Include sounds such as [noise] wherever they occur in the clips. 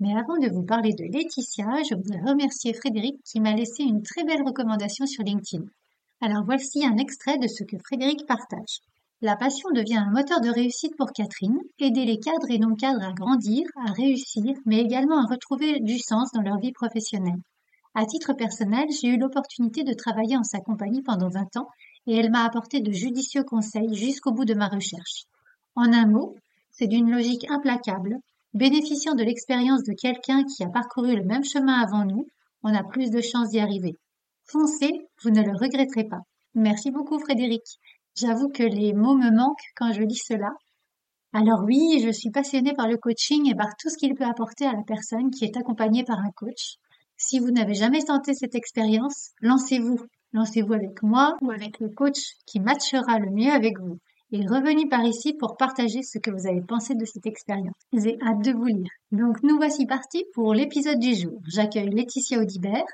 Mais avant de vous parler de Laetitia, je voudrais remercier Frédéric qui m'a laissé une très belle recommandation sur LinkedIn. Alors voici un extrait de ce que Frédéric partage. La passion devient un moteur de réussite pour Catherine, aider les cadres et non-cadres à grandir, à réussir, mais également à retrouver du sens dans leur vie professionnelle. À titre personnel, j'ai eu l'opportunité de travailler en sa compagnie pendant 20 ans et elle m'a apporté de judicieux conseils jusqu'au bout de ma recherche. En un mot, c'est d'une logique implacable. Bénéficiant de l'expérience de quelqu'un qui a parcouru le même chemin avant nous, on a plus de chances d'y arriver. Foncez, vous ne le regretterez pas. Merci beaucoup Frédéric. J'avoue que les mots me manquent quand je lis cela. Alors oui, je suis passionnée par le coaching et par tout ce qu'il peut apporter à la personne qui est accompagnée par un coach. Si vous n'avez jamais tenté cette expérience, lancez-vous. Lancez-vous avec moi ou avec le coach qui matchera le mieux avec vous. Et revenez par ici pour partager ce que vous avez pensé de cette expérience. J'ai hâte de vous lire. Donc nous voici partis pour l'épisode du jour. J'accueille Laetitia Audibert.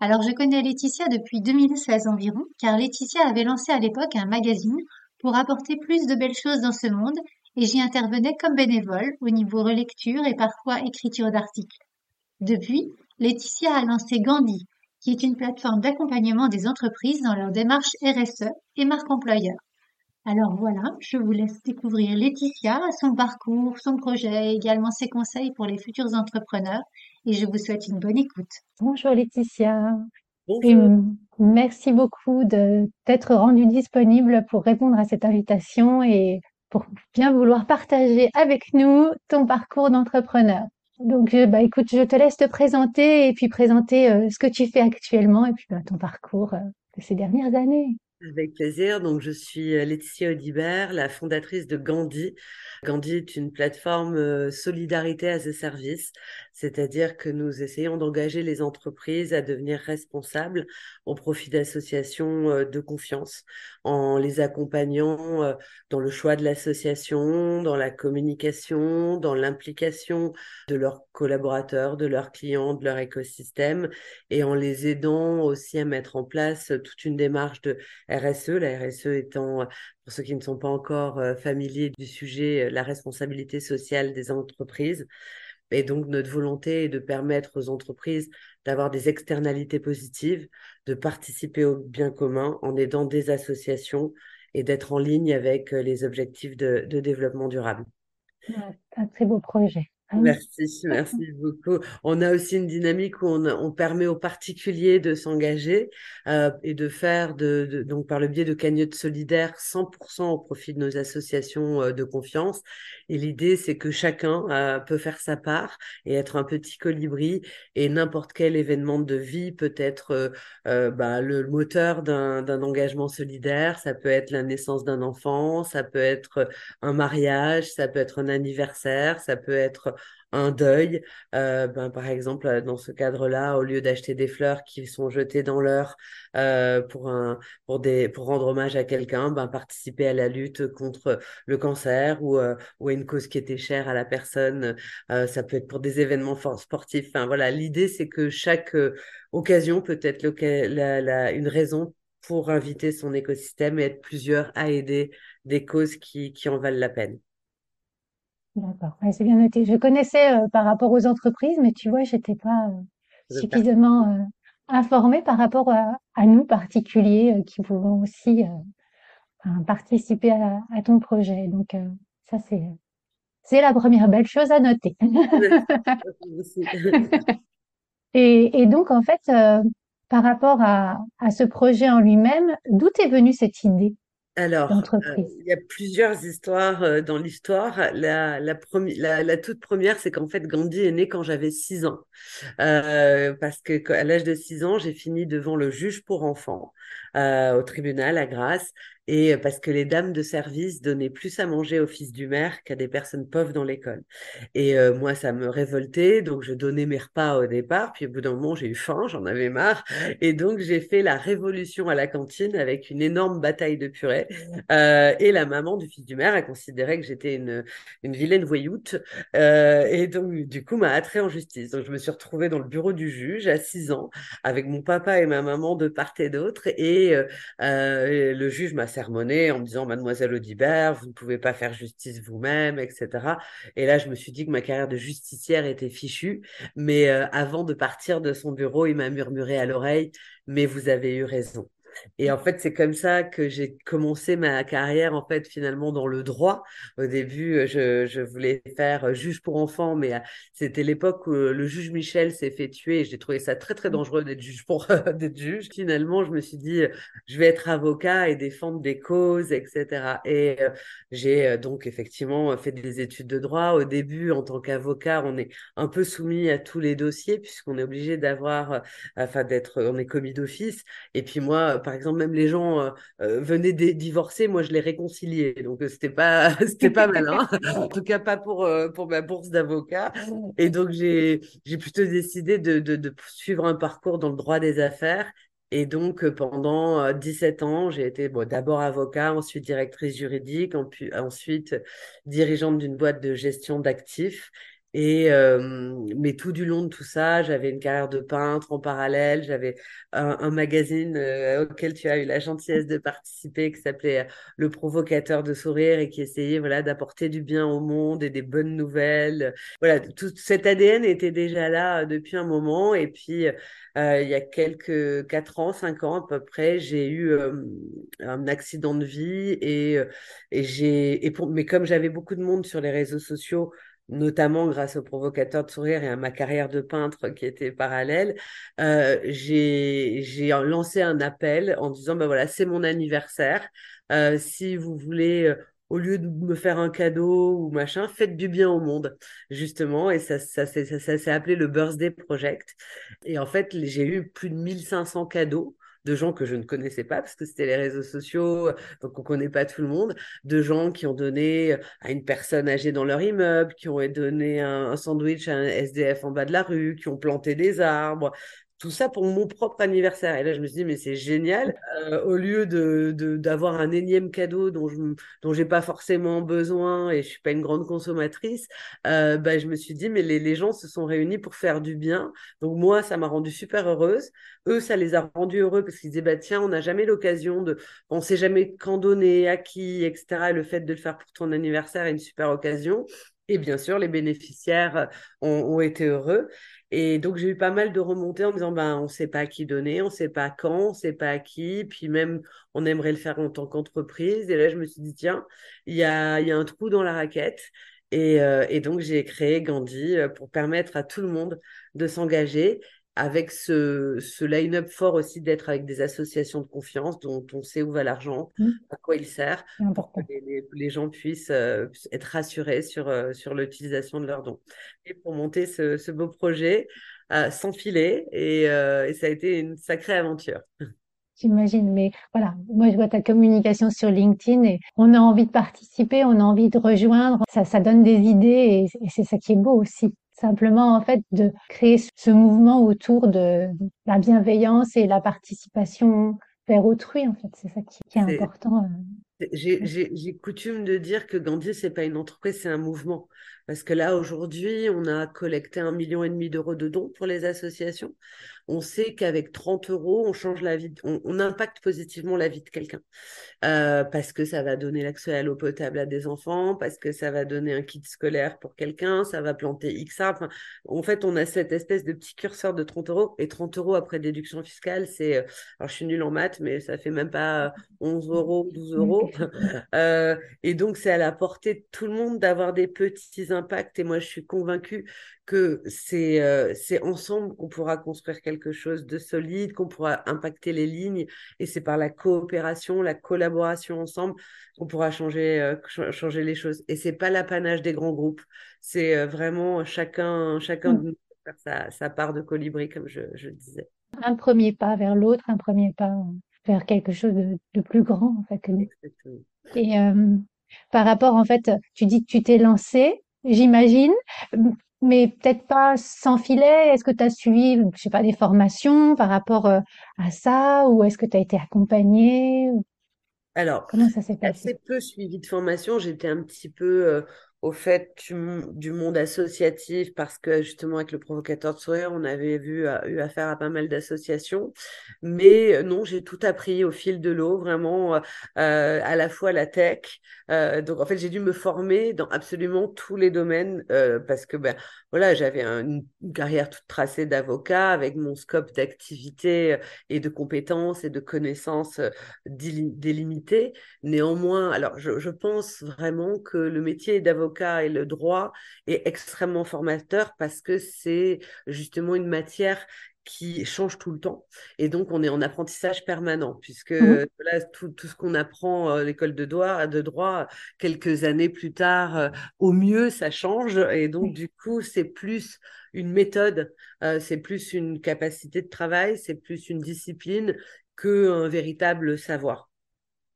Alors je connais Laetitia depuis 2016 environ, car Laetitia avait lancé à l'époque un magazine pour apporter plus de belles choses dans ce monde, et j'y intervenais comme bénévole au niveau relecture et parfois écriture d'articles. Depuis, Laetitia a lancé Gandhi, qui est une plateforme d'accompagnement des entreprises dans leur démarche RSE et marque employeur. Alors voilà, je vous laisse découvrir Laetitia, son parcours, son projet et également ses conseils pour les futurs entrepreneurs et je vous souhaite une bonne écoute. Bonjour Laetitia. Bonjour. merci beaucoup de t'être rendue disponible pour répondre à cette invitation et pour bien vouloir partager avec nous ton parcours d'entrepreneur. Donc, bah, écoute, je te laisse te présenter et puis présenter euh, ce que tu fais actuellement et puis bah, ton parcours euh, de ces dernières années. Avec plaisir. Donc, je suis euh, Laetitia Audibert, la fondatrice de Gandhi. Gandhi est une plateforme solidarité à ce service, c'est-à-dire que nous essayons d'engager les entreprises à devenir responsables au profit d'associations de confiance, en les accompagnant dans le choix de l'association, dans la communication, dans l'implication de leurs collaborateurs, de leurs clients, de leur écosystème, et en les aidant aussi à mettre en place toute une démarche de RSE, la RSE étant, pour ceux qui ne sont pas encore familiers du sujet, la responsabilité sociale des entreprises. Et donc, notre volonté est de permettre aux entreprises d'avoir des externalités positives, de participer au bien commun en aidant des associations et d'être en ligne avec euh, les objectifs de, développement durable. un très beau projet. Ah merci, merci beaucoup. On a aussi une dynamique où on, permet aux particuliers de s'engager euh, et de faire, de, donc par le biais de cagnottes solidaires, 100% au profit de nos associations euh, de confiance. Et l'idée, c'est que chacun euh, peut faire sa part et être un petit colibri. Et n'importe quel événement de vie peut être bah, le moteur d'un engagement solidaire. Ça peut être la naissance d'un enfant, ça peut être un mariage, ça peut être un anniversaire, ça peut être un deuil. Euh, ben, par exemple, euh, dans ce cadre-là, au lieu d'acheter des fleurs qui sont jetées dans l'heure euh, pour, un, pour, des, pour rendre hommage à quelqu'un, ben, participer à la lutte contre le cancer ou, ou à une cause qui était chère à la personne. ça peut être pour des événements sportifs. Enfin, voilà, l'idée, c'est que chaque occasion peut être la, une raison pour inviter son écosystème et être plusieurs à aider des causes qui, qui en valent la peine. D'accord, c'est bien noté. Je connaissais euh, par rapport aux entreprises, mais tu vois, j'étais pas euh, suffisamment euh, informée par rapport à, nous particuliers qui pouvons aussi participer à, ton projet. Donc ça, c'est c'est la première belle chose à noter. [laughs] et, et, donc en fait, par rapport à, à ce projet en lui-même, d'où est venue cette idée? Alors, euh, il y a plusieurs histoires euh, dans l'histoire. La, la, la, toute première, c'est qu'en fait, Gandhi est né quand j'avais 6 ans. Euh, parce que à l'âge de 6 ans, j'ai fini devant le juge pour enfants au tribunal à Grasse. Et parce que les dames de service donnaient plus à manger au fils du maire qu'à des personnes pauvres dans l'école. Et moi, ça me révoltait, donc je donnais mes repas au départ, puis au bout d'un moment, j'ai eu faim, j'en avais marre, et donc j'ai fait la révolution à la cantine avec une énorme bataille de purée. et la maman du fils du maire a considéré que j'étais une, une vilaine voyoute, et donc du coup m'a attrée en justice. Donc je me suis retrouvée dans le bureau du juge à 6 ans avec mon papa et ma maman de part et d'autre, et le juge m'a en me disant Mademoiselle Audibert, vous ne pouvez pas faire justice vous-même, etc. Et là, je me suis dit que ma carrière de justicière était fichue. Mais euh, avant de partir de son bureau, il m'a murmuré à l'oreille Mais vous avez eu raison. Et en fait, c'est comme ça que j'ai commencé ma carrière, en fait, finalement, dans le droit. Au début, euh, je, je voulais faire euh, juge pour enfants, mais euh, c'était l'époque où le juge Michel s'est fait tuer. J'ai trouvé ça très, très mmh. dangereux d'être juge pour [laughs] d'être juge. Finalement, je me suis dit, je vais être avocat et défendre des causes, etc. Et j'ai donc effectivement fait des études de droit. Au début, en tant qu'avocat, on est un peu soumis à tous les dossiers puisqu'on est obligé d'avoir, enfin, d'être, on est commis d'office. Et puis moi, par exemple, même les gens euh, euh, venaient divorcer, moi je les réconciliais. Donc euh, c'était pas [laughs] c'était pas malin. en tout cas pas pour pour ma bourse d'avocat. Et donc j'ai j'ai plutôt décidé de, de, suivre un parcours dans le droit des affaires et donc, pendant 17 ans, j'ai été d'abord avocat, ensuite directrice juridique, ensuite dirigeante d'une boîte de gestion d'actifs. Mais tout du long de tout ça, j'avais une carrière de peintre en parallèle. J'avais un, magazine auquel tu as eu la gentillesse de participer, qui s'appelait Le Provocateur de sourire et qui essayait voilà d'apporter du bien au monde et des bonnes nouvelles. Voilà, tout cet ADN était déjà là depuis un moment. Et puis il y a quelques quatre ans, cinq ans à peu près, j'ai eu un accident de vie et, j'ai mais comme j'avais beaucoup de monde sur les réseaux sociaux notamment grâce au provocateur de sourire et à ma carrière de peintre qui était parallèle, euh, j'ai lancé un appel en disant, ben voilà, c'est mon anniversaire. Euh, si vous voulez, euh, au lieu de me faire un cadeau ou machin, faites du bien au monde, justement. Et ça, ça, ça, ça s'est appelé le Birthday Project. Et en fait, j'ai eu plus de 1500 cadeaux de gens que je ne connaissais pas parce que c'était les réseaux sociaux, donc on connaît pas tout le monde, de gens qui ont donné à une personne âgée dans leur immeuble, qui ont donné un, sandwich à un SDF en bas de la rue, qui ont planté des arbres, tout ça pour mon propre anniversaire. Et là, je me suis dit, mais c'est génial. Euh, au lieu de, d'avoir un énième cadeau dont je dont j'ai pas forcément besoin et je suis pas une grande consommatrice, euh, bah, je me suis dit, mais les, les gens se sont réunis pour faire du bien. Donc moi, ça m'a rendue super heureuse. Eux, ça les a rendus heureux parce qu'ils disaient, bah, tiens, on n'a jamais l'occasion de, on sait jamais quand donner, à qui, etc. Et le fait de le faire pour ton anniversaire est une super occasion. Et bien sûr, les bénéficiaires ont, ont été heureux. Et donc, j'ai eu pas mal de remontées en me disant, ben, on ne sait pas à qui donner, on ne sait pas quand, on ne sait pas à qui. Puis même, on aimerait le faire en tant qu'entreprise. Et là, je me suis dit, tiens, il y a, y a un trou dans la raquette. Et, euh, donc, j'ai créé Gandhi euh, pour permettre à tout le monde de s'engager avec ce, ce line-up fort aussi d'être avec des associations de confiance dont on sait où va l'argent, mmh. à quoi il sert, pour que les, gens puissent euh, être rassurés sur, euh, sur l'utilisation de leurs dons. Et pour monter ce, ce beau projet, euh, sans filet, et, et, ça a été une sacrée aventure. J'imagine, mais voilà, moi je vois ta communication sur LinkedIn et on a envie de participer, on a envie de rejoindre, ça, ça donne des idées et c'est ça qui est beau aussi simplement en fait de créer ce mouvement autour de la bienveillance et la participation vers autrui en fait c'est ça qui, est, important euh. j'ai coutume de dire que Gandhi c'est pas une entreprise c'est un mouvement parce que là aujourd'hui on a collecté un million et demi d'euros de dons pour les associations on sait qu'avec 30 euros, on change la vie, on, impacte positivement la vie de quelqu'un. Euh, parce que ça va donner l'accès à l'eau potable à des enfants, parce que ça va donner un kit scolaire pour quelqu'un, ça va planter X arbres. en fait, on a cette espèce de petit curseur de 30 euros. Et 30 euros après déduction fiscale, c'est, euh, alors je suis nulle en maths, mais ça fait même pas 11 euros, 12 euros. [laughs] Euh, et donc, c'est à la portée de tout le monde d'avoir des petits impacts. Et moi, je suis convaincue que c'est euh, c'est ensemble qu'on pourra construire quelque chose de solide, qu'on pourra impacter les lignes, et c'est par la coopération, la collaboration ensemble qu'on pourra changer euh, changer les choses. Et c'est pas l'apanage des grands groupes, c'est euh, vraiment chacun chacun de nous faire sa, sa, part de colibri, comme je, je disais. Un premier pas vers l'autre, un premier pas vers quelque chose de, plus grand en fait que nous. Et euh, par rapport en fait, tu dis que tu t'es lancé, j'imagine, mais peut-être pas sans filet. Est-ce que tu as suivi, je sais pas, des formations par rapport euh, à ça, ou est-ce que tu as été accompagné Alors, comment ça s'est passé? Assez peu suivi de formation. J'étais un petit peu euh, au fait du, monde associatif parce que justement avec le provocateur de sourire, on avait vu, eu affaire à pas mal d'associations. Mais euh, non, j'ai tout appris au fil de l'eau, vraiment euh, euh, à la fois la tech. donc en fait, j'ai dû me former dans absolument tous les domaines parce que ben voilà, j'avais une, carrière toute tracée d'avocat avec mon scope d'activité et de compétences et de connaissances délimitées. Néanmoins, alors je pense vraiment que le métier d'avocat et le droit est extrêmement formateur parce que c'est justement une matière qui change tout le temps. Et donc, on est en apprentissage permanent, puisque mmh tout, ce qu'on apprend à l'école de droit, de droit, quelques années plus tard, euh, au mieux, ça change. Et donc, du coup, c'est plus une méthode, euh, c'est plus une capacité de travail, c'est plus une discipline qu'un véritable savoir.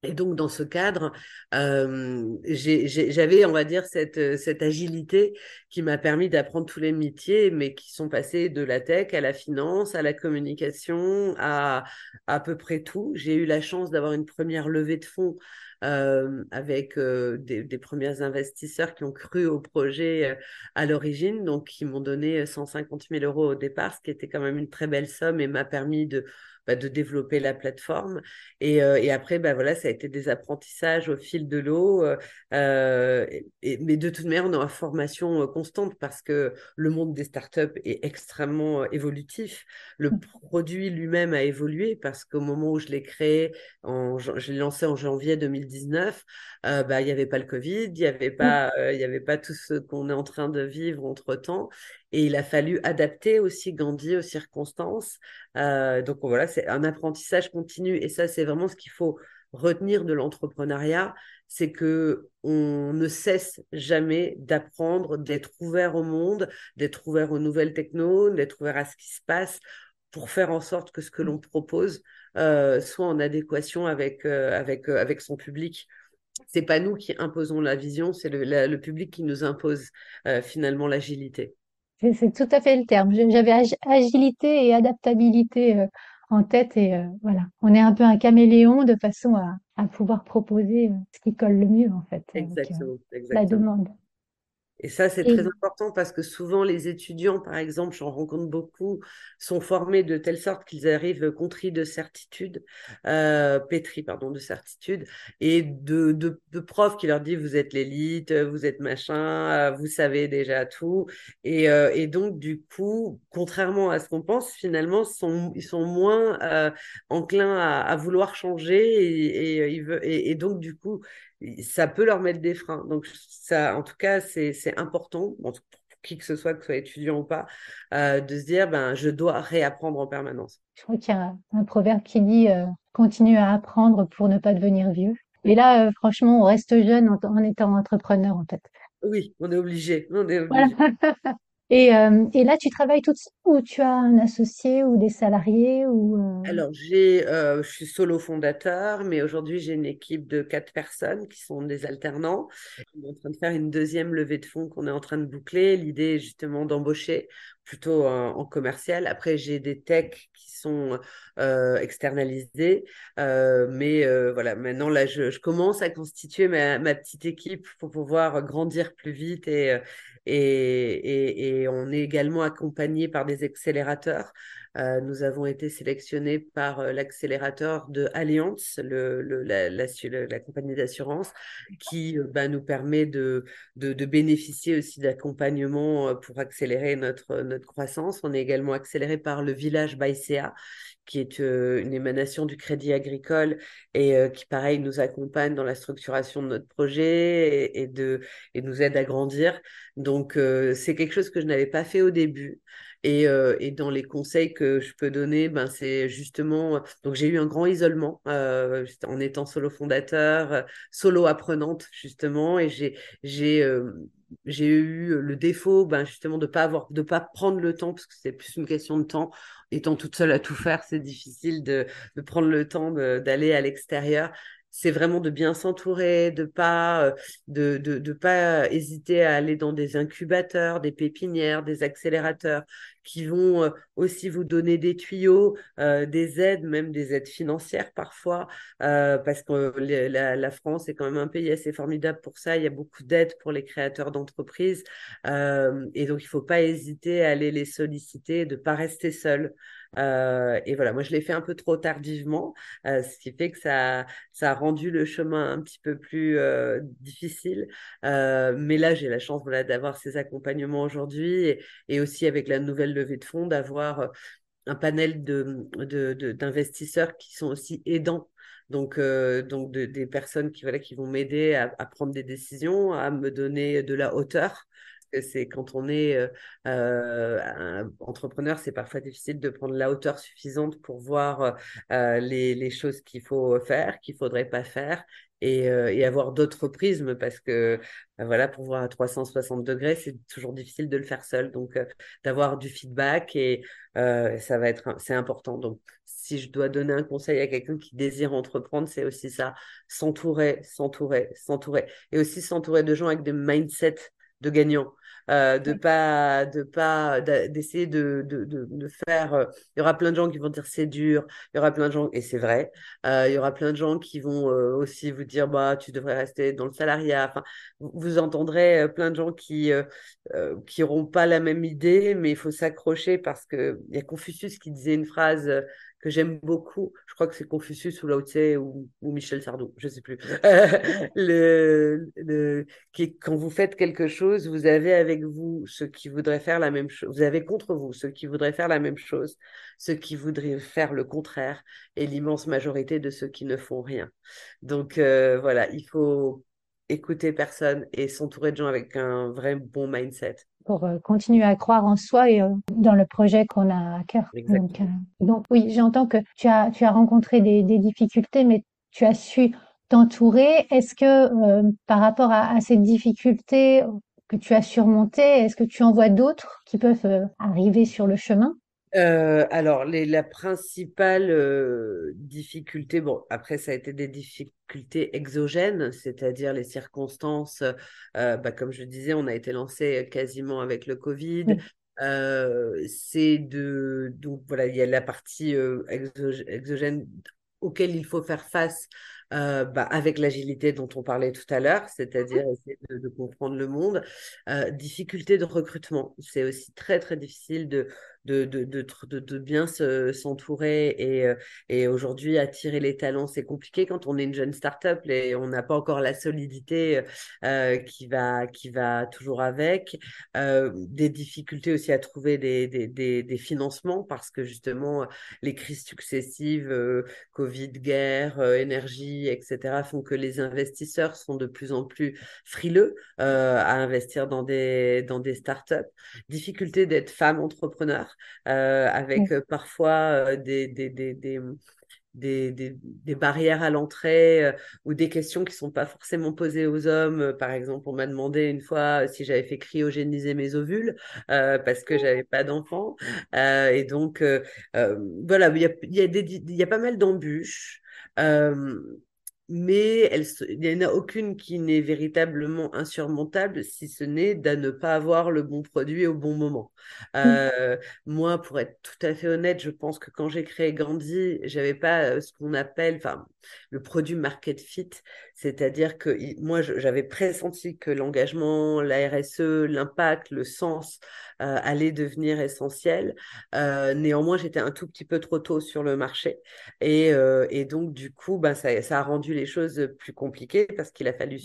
Et donc, dans ce cadre, euh, j'avais, on va dire, cette, cette agilité qui m'a permis d'apprendre tous les métiers, mais qui sont passés de la tech à la finance, à la communication, à à peu près tout. J'ai eu la chance d'avoir une première levée de fonds euh, avec euh, des, des, premiers investisseurs qui ont cru au projet euh, à l'origine, donc qui m'ont donné 150 000 euros au départ, ce qui était quand même une très belle somme et m'a permis de bah, de développer la plateforme. Et, euh, et, après, bah, voilà, ça a été des apprentissages au fil de l'eau. Euh, et, mais de toute manière, on est en formation euh, constante parce que le monde des startups est extrêmement évolutif. Le mmh. produit lui-même a évolué parce qu'au moment où je l'ai créé, en, je l'ai lancé en janvier 2019, euh, bah, il n'y avait pas le Covid, il n'y avait, pas, il y avait pas tout ce qu'on est en train de vivre entre-temps. Et il a fallu adapter aussi Gandhi aux circonstances. Euh, donc voilà, c'est un apprentissage continu. Et ça, c'est vraiment ce qu'il faut retenir de l'entrepreneuriat, c'est que on ne cesse jamais d'apprendre, d'être ouvert au monde, d'être ouvert aux nouvelles techno, d'être ouvert à ce qui se passe pour faire en sorte que ce que l'on propose euh, soit en adéquation avec, euh, avec, son public. C'est pas nous qui imposons la vision, c'est le, public qui nous impose finalement l'agilité. C'est tout à fait le terme. J'avais agilité et adaptabilité euh, en tête et euh, voilà. On est un peu un caméléon de façon à, à pouvoir proposer euh, ce qui colle le mieux en fait. Exactement, exactement. La demande. Et ça, c'est très important parce que souvent, les étudiants, par exemple, j'en rencontre beaucoup, sont formés de telle sorte qu'ils arrivent contris de certitude, euh, pétris, pardon, de certitude, et de, de, de, profs qui leur disent vous êtes l'élite, vous êtes machin, vous savez déjà tout. Et, euh, et donc, du coup, contrairement à ce qu'on pense, finalement, sont, ils sont moins euh, enclins à, à, vouloir changer et, et, et, et donc, du coup, ça peut leur mettre des freins. Donc, ça, en tout cas, c'est important, pour qui que ce soit, que ce soit étudiant ou pas, euh, de se dire, ben, je dois réapprendre en permanence. Je crois qu'il y a un, proverbe qui dit, euh, continue à apprendre pour ne pas devenir vieux. Et là, euh, franchement, on reste jeune en, étant entrepreneur, en fait. Oui, on est obligé. On est obligé. [laughs] Et, euh, et, là, tu travailles toute ou tu as un associé ou des salariés ou euh? Alors, j'ai, euh, je suis solo fondateur, mais aujourd'hui, j'ai une équipe de quatre personnes qui sont des alternants. On est en train de faire une deuxième levée de fonds qu'on est en train de boucler. L'idée est justement d'embaucher plutôt en, commercial. Après, j'ai des techs qui sont externalisés, mais voilà, maintenant là, je, je, commence à constituer ma, ma, petite équipe pour pouvoir grandir plus vite et, et, on est également accompagné par des accélérateurs. Euh, nous avons été sélectionnés par euh, l'accélérateur de Allianz, la, compagnie d'assurance, qui euh, bah, nous permet de, bénéficier aussi d'accompagnement pour accélérer notre, notre croissance. On est également accéléré par le village Baïséa, qui est une émanation du Crédit Agricole et qui, pareil, nous accompagne dans la structuration de notre projet et, de, et nous aide à grandir. Donc, c'est quelque chose que je n'avais pas fait au début Et, et, dans les conseils que je peux donner, ben, c'est justement, donc j'ai eu un grand isolement en étant solo fondateur, solo apprenante justement, et j'ai j'ai j'ai eu le défaut ben, justement de pas avoir de pas prendre le temps parce que c'est plus une question de temps étant toute seule à tout faire c'est difficile de, prendre le temps d'aller à l'extérieur c'est vraiment de bien s'entourer, de pas euh, de, pas hésiter à aller dans des incubateurs, des pépinières, des accélérateurs qui vont euh, aussi vous donner des tuyaux, euh, des aides, même des aides financières parfois, parce que la, France est quand même un pays assez formidable pour ça. Il y a beaucoup d'aides pour les créateurs d'entreprises, et donc il faut pas hésiter à aller les solliciter, de pas rester seul. Euh, et voilà, moi je l'ai fait un peu trop tardivement, euh, ce qui fait que ça, ça a rendu le chemin un petit peu plus euh, difficile. mais là, j'ai la chance voilà, d'avoir ces accompagnements aujourd'hui et, aussi avec la nouvelle levée de fonds, d'avoir un panel de, d'investisseurs qui sont aussi aidants donc, donc des personnes qui, voilà, qui vont m'aider à, prendre des décisions, à me donner de la hauteur c'est quand on est euh, euh entrepreneur, c'est parfois difficile de prendre la hauteur suffisante pour voir euh, les, choses qu'il faut faire, qu'il faudrait pas faire. Et, avoir d'autres prismes parce que voilà pour voir à 360 degrés c'est toujours difficile de le faire seul donc d'avoir du feedback et ça va être c'est important donc si je dois donner un conseil à quelqu'un qui désire entreprendre, c'est aussi ça, s'entourer, s'entourer, s'entourer. Et aussi s'entourer de gens avec des mindsets de gagnants. Euh, de pas de pas d'essayer de, de, de, faire euh, il y aura plein de gens qui vont dire c'est dur il y aura plein de gens et c'est vrai euh, il y aura plein de gens qui vont aussi vous dire bah tu devrais rester dans le salariat enfin vous, entendrez plein de gens qui qui auront pas la même idée mais il faut s'accrocher parce que il y a Confucius qui disait une phrase que j'aime beaucoup. Je crois que c'est Confucius ou Lao Tse ou, Michel Sardou, je sais plus. [laughs] le, le, qui, quand vous faites quelque chose, vous avez avec vous ceux qui voudraient faire la même chose. Vous avez contre vous ceux qui voudraient faire la même chose, ceux qui voudraient faire le contraire, et l'immense majorité de ceux qui ne font rien. Donc euh, voilà, il faut écouter personne et s'entourer de gens avec un vrai bon mindset pour euh, continuer à croire en soi et euh, dans le projet qu'on a à cœur. Donc, euh, donc, oui, j'entends que tu as, tu as rencontré des, des, difficultés, mais tu as su t'entourer. Est-ce que par rapport à, à, ces difficultés que tu as surmontées, est-ce que tu en vois d'autres qui peuvent arriver sur le chemin? Euh, alors, les, la principale euh, difficulté, bon, après, ça a été des difficultés exogènes, c'est-à-dire les circonstances, euh, bah, comme je disais, on a été lancé quasiment avec le Covid. c'est de. Donc, voilà, il y a la partie exogène auquel il faut faire face euh, bah, avec l'agilité dont on parlait tout à l'heure, c'est-à-dire mmh. essayer de, comprendre le monde. Euh, difficulté de recrutement, c'est aussi très très difficile de, de, de, de, de bien s'entourer et, euh, et aujourd'hui attirer les talents, c'est compliqué quand on est une jeune start-up et on n'a pas encore la solidité euh, qui, va, qui va toujours avec. Euh, des difficultés aussi à trouver des, des, des, financements parce que justement les crises successives, Covid, guerre, énergie, etc., font que les investisseurs sont de plus en plus frileux à investir dans des, dans des startups. Difficulté d'être femme entrepreneur euh, avec euh, parfois euh, des, des, des, des, des, barrières à l'entrée ou des questions qui sont pas forcément posées aux hommes. Par exemple, on m'a demandé une fois si j'avais fait cryogéniser mes ovules parce que j'avais pas d'enfant. et donc, voilà, il y a, y, a y a pas mal d'embûches mais elle, il n'y en a aucune qui n'est véritablement insurmontable, si ce n'est de ne pas avoir le bon produit au bon moment. Mmh. Euh, moi, pour être tout à fait honnête, je pense que quand j'ai créé Gandhi, j'avais pas euh, ce qu'on appelle, enfin, le produit market fit, c'est-à-dire que moi, j'avais pressenti que l'engagement, la RSE, l'impact, le sens euh, allaient devenir essentiel. Euh, néanmoins, j'étais un tout petit peu trop tôt sur le marché et, et donc du coup, bah, ça, ça, a rendu les choses plus compliquées parce qu'il a fallu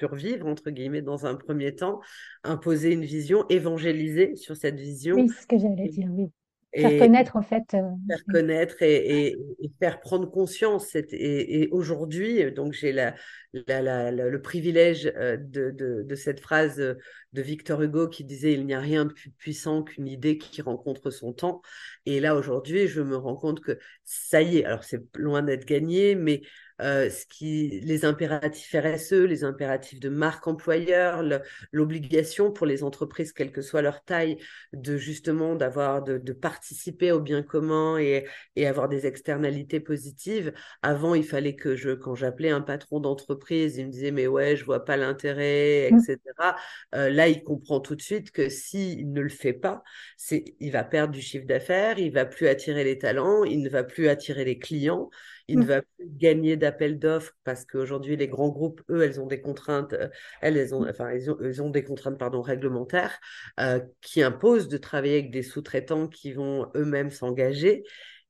survivre, entre guillemets, dans un premier temps, imposer une vision, évangéliser sur cette vision. Oui, ce que j'allais dire, oui. faire connaître en fait. faire connaître et, faire prendre conscience. Et, aujourd'hui, donc j'ai la, le privilège de, de, cette phrase de Victor Hugo qui disait il n'y a rien de plus puissant qu'une idée qui rencontre son temps. Et là aujourd'hui, je me rends compte que ça y est. Alors c'est loin d'être gagné, mais euh, ce qui, les impératifs RSE, les impératifs de marque employeur, l'obligation pour les entreprises, quelle que soit leur taille, de justement d'avoir de, de, participer au bien commun et, et, avoir des externalités positives. Avant, il fallait que je, quand j'appelais un patron d'entreprise, il me disait mais ouais, je vois pas l'intérêt, etc. Mmh. Euh, là, il comprend tout de suite que s'il ne le fait pas, c'est, il va perdre du chiffre d'affaires, il va plus attirer les talents, il ne va plus attirer les clients il ne va plus gagner d'appels d'offres parce qu'aujourd'hui, les grands groupes, eux, elles ont des contraintes, euh, elles, elles ont, enfin, ont, ont des contraintes pardon, réglementaires euh, qui imposent de travailler avec des sous-traitants qui vont eux-mêmes s'engager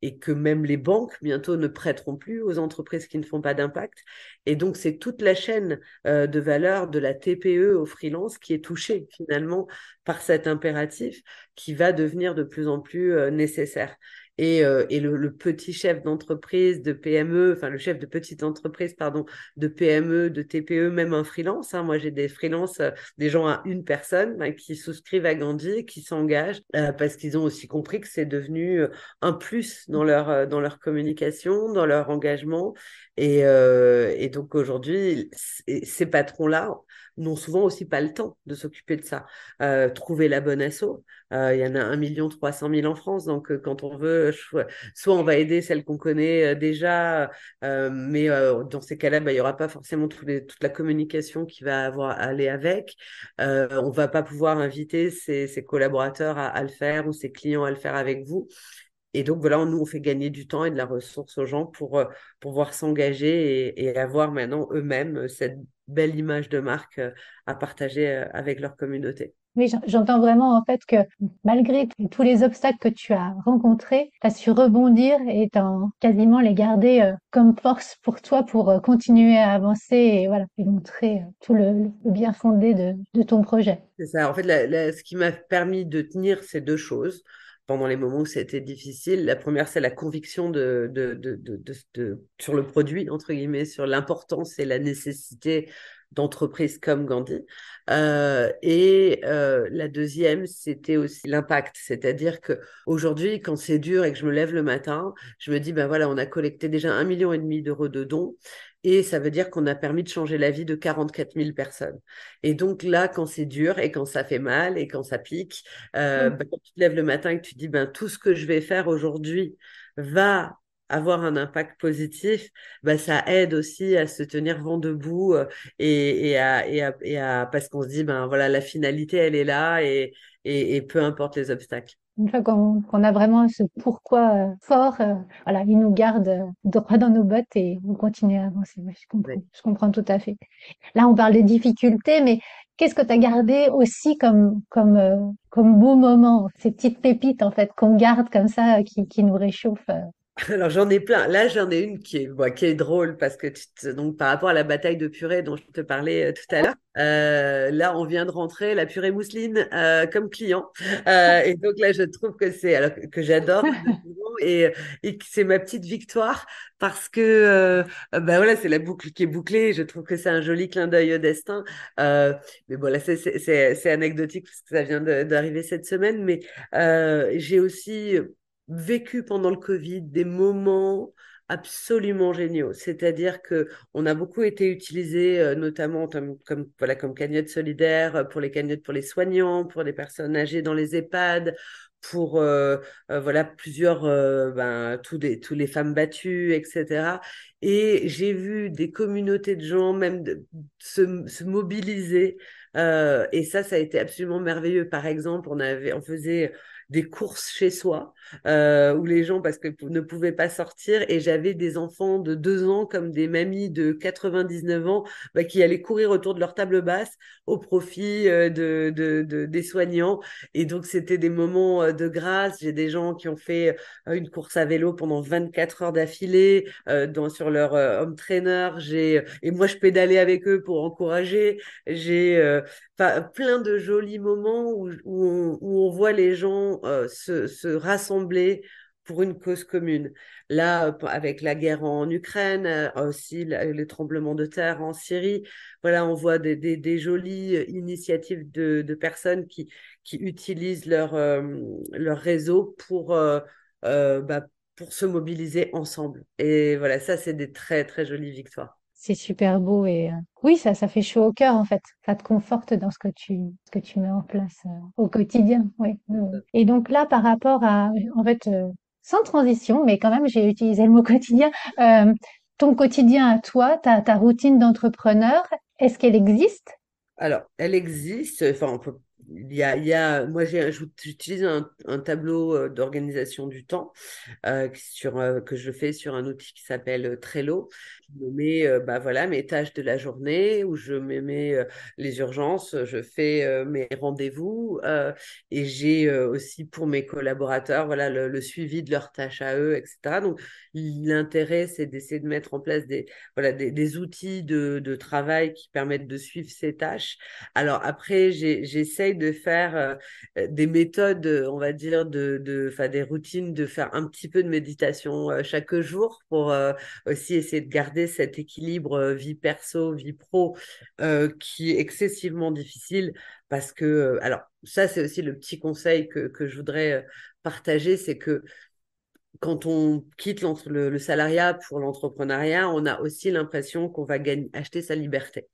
et que même les banques bientôt ne prêteront plus aux entreprises qui ne font pas d'impact. Et donc, c'est toute la chaîne euh, de valeur de la TPE au freelance qui est touchée finalement par cet impératif qui va devenir de plus en plus nécessaire et, euh, le, petit chef d'entreprise, de PME, enfin le chef de petite entreprise, pardon, de PME, de TPE, même un freelance. Hein. Moi, j'ai des freelances, euh, des gens à une personne ben, qui souscrivent à Gandhi, qui s'engagent euh, parce qu'ils ont aussi compris que c'est devenu un plus dans leur, dans leur communication, dans leur engagement. Et donc aujourd'hui, ces patrons-là, n'ont souvent aussi pas le temps de s'occuper de ça. Euh, trouver la bonne asso, euh, il y en a 1 million 300 000 en France, donc euh, quand on veut, soit on va aider celles qu'on connaît déjà, mais dans ces cas-là, bah, il n'y aura pas forcément toute la communication qui va avoir aller avec. on va pas pouvoir inviter ses, collaborateurs à, le faire ou ses clients à le faire avec vous. Et donc, voilà, nous, on fait gagner du temps et de la ressource aux gens pour euh, pouvoir s'engager et, avoir maintenant eux-mêmes euh, cette belle image de marque euh, à partager avec leur communauté. Oui, j'entends vraiment en fait que malgré tous les obstacles que tu as rencontrés, tu as su rebondir et t'en quasiment les garder comme force pour toi pour continuer à avancer et voilà et montrer tout le, bien fondé de, de, ton projet. C'est ça. En fait, ce qui m'a permis de tenir ces deux choses, pendant les moments où c'était difficile. La première, c'est la conviction de, sur le produit, entre guillemets, sur l'importance et la nécessité d'entreprises comme Gandhi. Euh, et euh, la deuxième, c'était aussi l'impact, c'est-à-dire que aujourd'hui, quand c'est dur et que je me lève le matin, je me dis ben voilà, on a collecté déjà un million et demi d'euros de dons et ça veut dire qu'on a permis de changer la vie de 44 000 personnes. Et donc là, quand c'est dur et quand ça fait mal et quand ça pique, euh, bah, quand tu te lèves le matin et que tu dis, ben, tout ce que je vais faire aujourd'hui va avoir un impact positif, bah, ça aide aussi à se tenir vent debout euh, et, et, à, et, à, et à, parce qu'on se dit, ben voilà, la finalité, elle est là et, et peu importe les obstacles. Une fois qu'on a vraiment ce pourquoi euh, fort, euh, voilà, il nous garde euh, droit dans nos bottes et on continue à avancer. je, comprends, je comprends tout à fait. Là, on parle des difficultés, mais qu'est-ce que tu as gardé aussi comme, comme, comme beau moment, ces petites pépites en fait qu'on garde comme ça, qui, qui nous réchauffent alors j'en ai plein. Là j'en ai une qui est, qui est drôle parce que donc par rapport à la bataille de purée dont je te parlais euh, tout à l'heure, euh, là on vient de rentrer la purée mousseline euh, comme client et donc là je trouve que c'est alors que j'adore et, c'est ma petite victoire parce que ben voilà c'est la boucle qui est bouclée. Je trouve que c'est un joli clin d'œil au destin. mais bon là c'est anecdotique parce que ça vient d'arriver cette semaine, mais j'ai aussi vécu pendant le Covid des moments absolument géniaux. C'est-à-dire que on a beaucoup été utilisé, euh, notamment comme, voilà comme cagnotte solidaire euh, pour les cagnottes pour les soignants, pour les personnes âgées dans les EHPAD, pour euh, voilà plusieurs ben, tous les tous les femmes battues etc et j'ai vu des communautés de gens même se, se, mobiliser et ça ça a été absolument merveilleux par exemple on avait on faisait des courses chez soi euh, où les gens parce que ne pouvaient pas sortir et j'avais des enfants de deux ans comme des mamies de 99 ans bah, qui allaient courir autour de leur table basse au profit euh, de, de, des soignants. Et donc c'était des moments euh, de grâce. J'ai des gens qui ont fait une course à vélo pendant 24 heures d'affilée dans sur leur home trainer. J'ai et moi je pédalais avec eux pour encourager. J'ai plein de jolis moments où, où, on, où on voit les gens vont se, se rassembler pour une cause commune. Là, avec la guerre en Ukraine, euh, aussi les tremblements de terre en Syrie, voilà, on voit des, jolies euh, initiatives de, personnes qui, utilisent leur, euh, leur réseau pour, bah, pour se mobiliser ensemble. Et voilà, ça, c'est des très, très jolies victoires. C'est super beau et oui, ça, ça fait chaud au cœur en fait. Ça te conforte dans ce que tu, ce que tu mets en place au quotidien. Oui. Et donc là, par rapport à, en fait, sans transition, mais quand même, j'ai utilisé le mot [laughs] quotidien. Euh, ton quotidien à toi, ta, ta routine d'entrepreneur, est-ce qu'elle existe? Alors, elle existe. Enfin, on peut il y a, il y a, moi, j'utilise un, un, tableau euh, d'organisation du temps euh, sur, euh, que je fais sur un outil qui s'appelle euh, Trello. Mets bah, voilà, mes tâches de la journée, où je me mets les urgences, je fais mes rendez-vous et j'ai aussi pour mes collaborateurs voilà, le, suivi de leurs tâches à eux, etc. Donc, l'intérêt, c'est d'essayer de mettre en place des, voilà, des, des outils de, de, travail qui permettent de suivre ces tâches. Alors, après, j'essaye de faire euh, des méthodes, on va dire, de, de des routines, de faire un petit peu de méditation euh, chaque jour pour euh, aussi essayer de garder cet équilibre vie perso, vie pro, qui est excessivement difficile parce que, alors, ça, c'est aussi le petit conseil que, que je voudrais partager, c'est que quand on quitte le, le salariat pour l'entrepreneuriat, on a aussi l'impression qu'on va gagner, acheter sa liberté.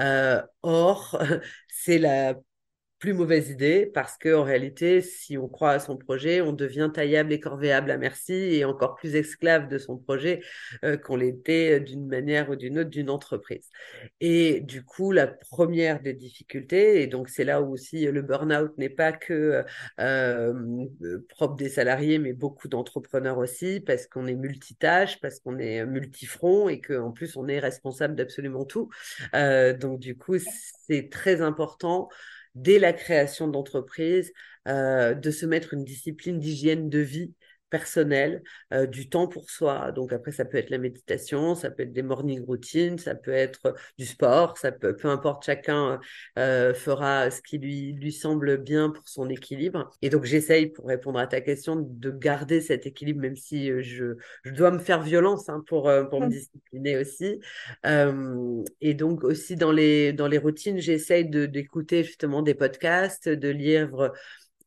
Euh, or, [laughs] c'est la plus mauvaise idée parce que en réalité, si on croit à son projet, on devient taillable et corvéable à merci et encore plus esclave de son projet euh, qu'on l'était d'une manière ou d'une autre d'une entreprise. Et du coup, la première des difficultés, et donc c'est là où aussi le burn-out n'est pas que euh, propre des salariés, mais beaucoup d'entrepreneurs aussi, parce qu'on est multitâche, parce qu'on est multifront et qu'en plus on est responsable d'absolument tout. Euh, donc du coup, c'est très important dès la création d'entreprise, euh, de se mettre une discipline d'hygiène de vie personnel, euh, du temps pour soi. Donc après, ça peut être la méditation, ça peut être des morning routines, ça peut être du sport, ça peut, peu importe, chacun euh, fera ce qui lui, lui semble bien pour son équilibre. Et donc j'essaye, pour répondre à ta question, de garder cet équilibre, même si euh, je, je dois me faire violence hein, pour, pour me mmh. discipliner aussi. et donc aussi dans les, dans les routines, j'essaye d'écouter justement des podcasts, de lire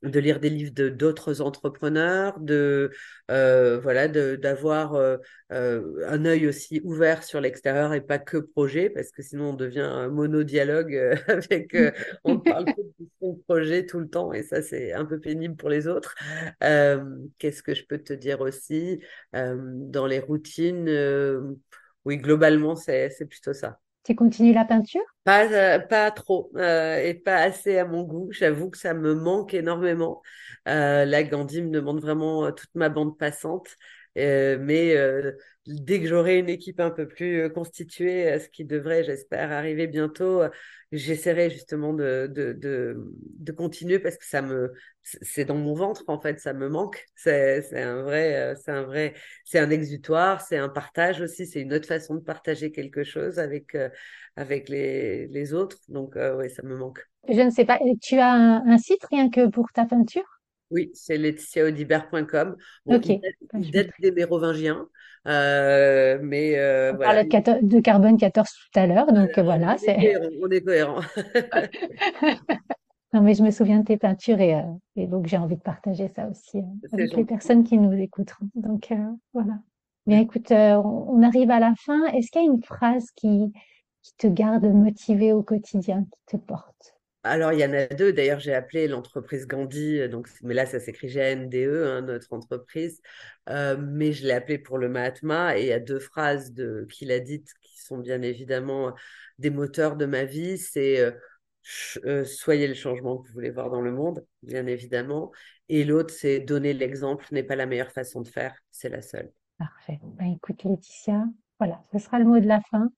de lire des livres de d'autres entrepreneurs, de euh, voilà, d'avoir euh, euh, un œil aussi ouvert sur l'extérieur et pas que projet, parce que sinon on devient un monodialogue [laughs] avec on parle de son projet tout le temps et ça c'est un peu pénible pour les autres. Qu'est-ce que je peux te dire aussi? Dans les routines Oui, globalement c'est c'est plutôt ça. Tu continues la peinture? Pas, euh, pas trop euh, et pas assez à mon goût. J'avoue que ça me manque énormément. Euh, là, Gandhi me demande vraiment toute ma bande passante. Mais dès que j'aurai une équipe un peu plus constituée, ce qui devrait, j'espère, arriver bientôt, j'essaierai justement de, de, de, continuer parce que ça me, c'est dans mon ventre en fait, ça me manque. C'est, c'est un vrai, c'est un vrai, c'est un exutoire, c'est un partage aussi, c'est une autre façon de partager quelque chose avec, avec les, les autres. Donc oui, ça me manque. Je ne sais pas, tu as un site rien que pour ta peinture? Oui, c'est laetitiaudibert.com. Bon, ok. Il date des Mérovingiens, euh, mais euh, on parlait de, carbone 14 tout à l'heure, donc voilà. On est cohérent. [laughs] non, mais je me souviens de tes peintures et, euh, et donc j'ai envie de partager ça aussi avec les personnes qui nous écouteront. Donc voilà. Bien, écoute, on arrive à la fin. Est-ce qu'il y a une phrase qui, qui te garde motivé au quotidien, qui te porte? Alors, il y en a deux. D'ailleurs, j'ai appelé l'entreprise Gandhi, euh, donc, mais là, ça s'écrit G-A-N-D-E, hein, notre entreprise. Euh, mais je l'ai appelé pour le Mahatma et il y a deux phrases qu'il a dites qui sont bien évidemment des moteurs de ma vie. C'est euh, soyez le changement que vous voulez voir dans le monde, bien évidemment. Et l'autre, c'est donner l'exemple n'est pas la meilleure façon de faire, c'est la seule. Parfait. Ben, écoute, Laetitia, voilà, ce sera le mot de la fin.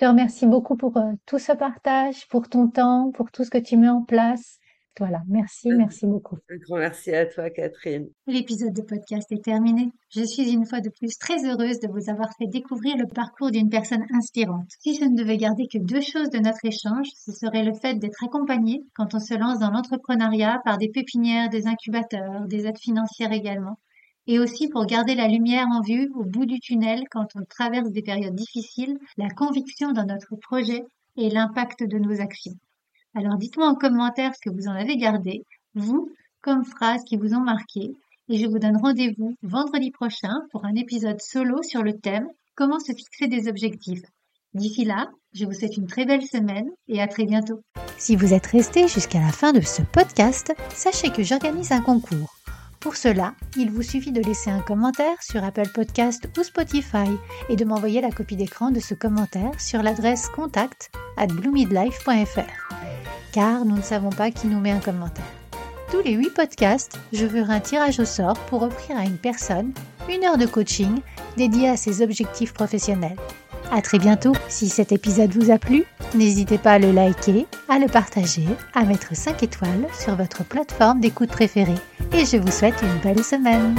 Je te remercie beaucoup pour euh, tout ce partage, pour ton temps, pour tout ce que tu mets en place. Voilà, merci, merci beaucoup. Un grand merci à toi, Catherine. L'épisode de podcast est terminé. Je suis une fois de plus très heureuse de vous avoir fait découvrir le parcours d'une personne inspirante. Si je ne devais garder que deux choses de notre échange, ce serait le fait d'être accompagné quand on se lance dans l'entrepreneuriat par des pépinières, des incubateurs, des aides financières également et aussi pour garder la lumière en vue au bout du tunnel quand on traverse des périodes difficiles, la conviction dans notre projet et l'impact de nos actions. Alors dites-moi en commentaire ce que vous en avez gardé, vous, comme phrases qui vous ont marqué, et je vous donne rendez-vous vendredi prochain pour un épisode solo sur le thème Comment se fixer des objectifs. D'ici là, je vous souhaite une très belle semaine et à très bientôt. Si vous êtes resté jusqu'à la fin de ce podcast, sachez que j'organise un concours. Pour cela, il vous suffit de laisser un commentaire sur Apple Podcast ou Spotify et de m'envoyer la copie d'écran de ce commentaire sur l'adresse contact at bloomidlife.fr. Car nous ne savons pas qui nous met un commentaire. Tous les 8 podcasts, je ferai un tirage au sort pour offrir à une personne une heure de coaching dédiée à ses objectifs professionnels. À très bientôt. Si cet épisode vous a plu, n'hésitez pas à le liker, à le partager, à mettre 5 étoiles sur votre plateforme d'écoute préférée. Et je vous souhaite une belle semaine.